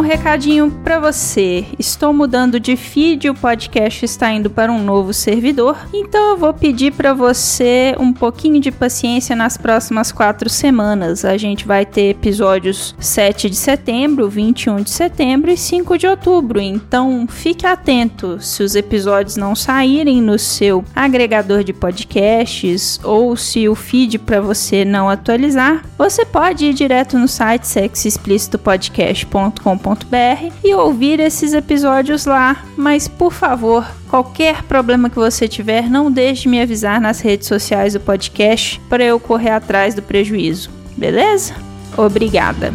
recadinho para você. Estou mudando de feed, o podcast está indo para um novo servidor, então eu vou pedir para você um pouquinho de paciência nas próximas quatro semanas. A gente vai ter episódios 7 de setembro, 21 de setembro e 5 de outubro, então fique atento se os episódios não saírem no seu agregador de podcasts ou se o feed para você não atualizar, você pode ir direto no site sexoexplicitopodcast.com.br e ouvir esses episódios lá. Mas por favor, qualquer problema que você tiver, não deixe de me avisar nas redes sociais do podcast para eu correr atrás do prejuízo. Beleza? Obrigada.